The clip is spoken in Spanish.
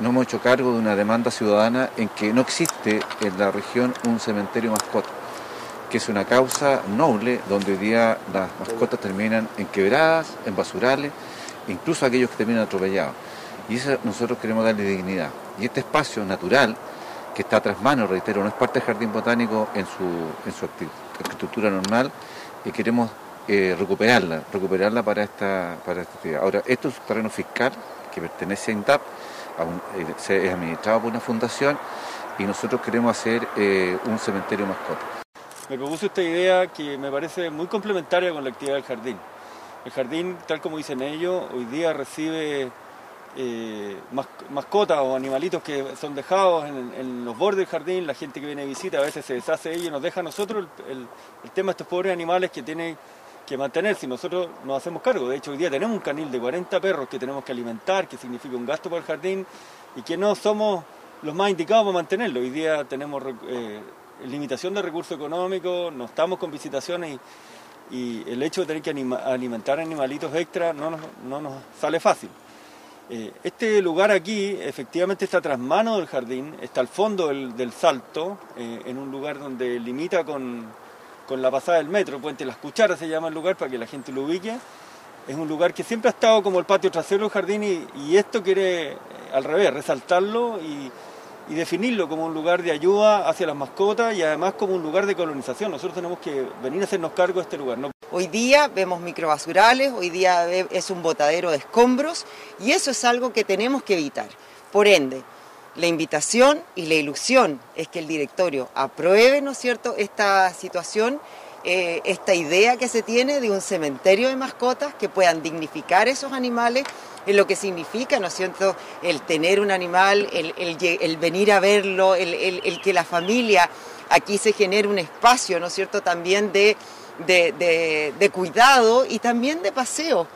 Nos hemos hecho cargo de una demanda ciudadana en que no existe en la región un cementerio mascota, que es una causa noble donde hoy día las mascotas terminan en quebradas, en basurales, incluso aquellos que terminan atropellados. Y eso nosotros queremos darle dignidad. Y este espacio natural, que está tras mano, reitero, no es parte del jardín botánico en su, en arquitectura normal, y queremos eh, recuperarla, recuperarla para esta, para esta actividad. Ahora, esto es un terreno fiscal pertenece a INTAP, eh, es administrado por una fundación y nosotros queremos hacer eh, un cementerio mascota. Me propuso esta idea que me parece muy complementaria con la actividad del jardín. El jardín, tal como dicen ellos, hoy día recibe eh, mascotas o animalitos que son dejados en, los bordes del jardín, la gente que viene a visita a veces se deshace de ellos y nos deja a nosotros el, tema de estos pobres animales que tienen que mantenerse y nosotros nos hacemos cargo. De hecho, hoy día tenemos un canil de 40 perros que tenemos que alimentar, que significa un gasto para el jardín y que no somos los más indicados para mantenerlo. Hoy día tenemos eh, limitación de recursos económicos, no estamos con visitaciones y, el hecho de tener que alimentar animalitos extra no nos sale fácil. Eh, este lugar aquí efectivamente está tras mano del jardín, está al fondo del, salto, eh, en un lugar donde limita con, la pasada del metro, Puente Las Cucharas se llama el lugar para que la gente lo ubique. Es un lugar que siempre ha estado como el patio trasero del jardín y, esto quiere eh, al revés, resaltarlo y, y definirlo como un lugar de ayuda hacia las mascotas y además como un lugar de colonización. Nosotros tenemos que venir a hacernos cargo de este lugar. Hoy día vemos microbasurales, hoy día es un botadero de escombros y eso es algo que tenemos que evitar. Por ende, la invitación y la ilusión es que el directorio apruebe, ¿no es cierto?, esta situación, eh, esta idea que se tiene de un cementerio de mascotas que puedan dignificar esos animales en lo que significa, ¿no es cierto?, el tener un animal, el, venir a verlo, el, que la familia aquí se genere un espacio, ¿no es cierto?, también de, cuidado y también de paseo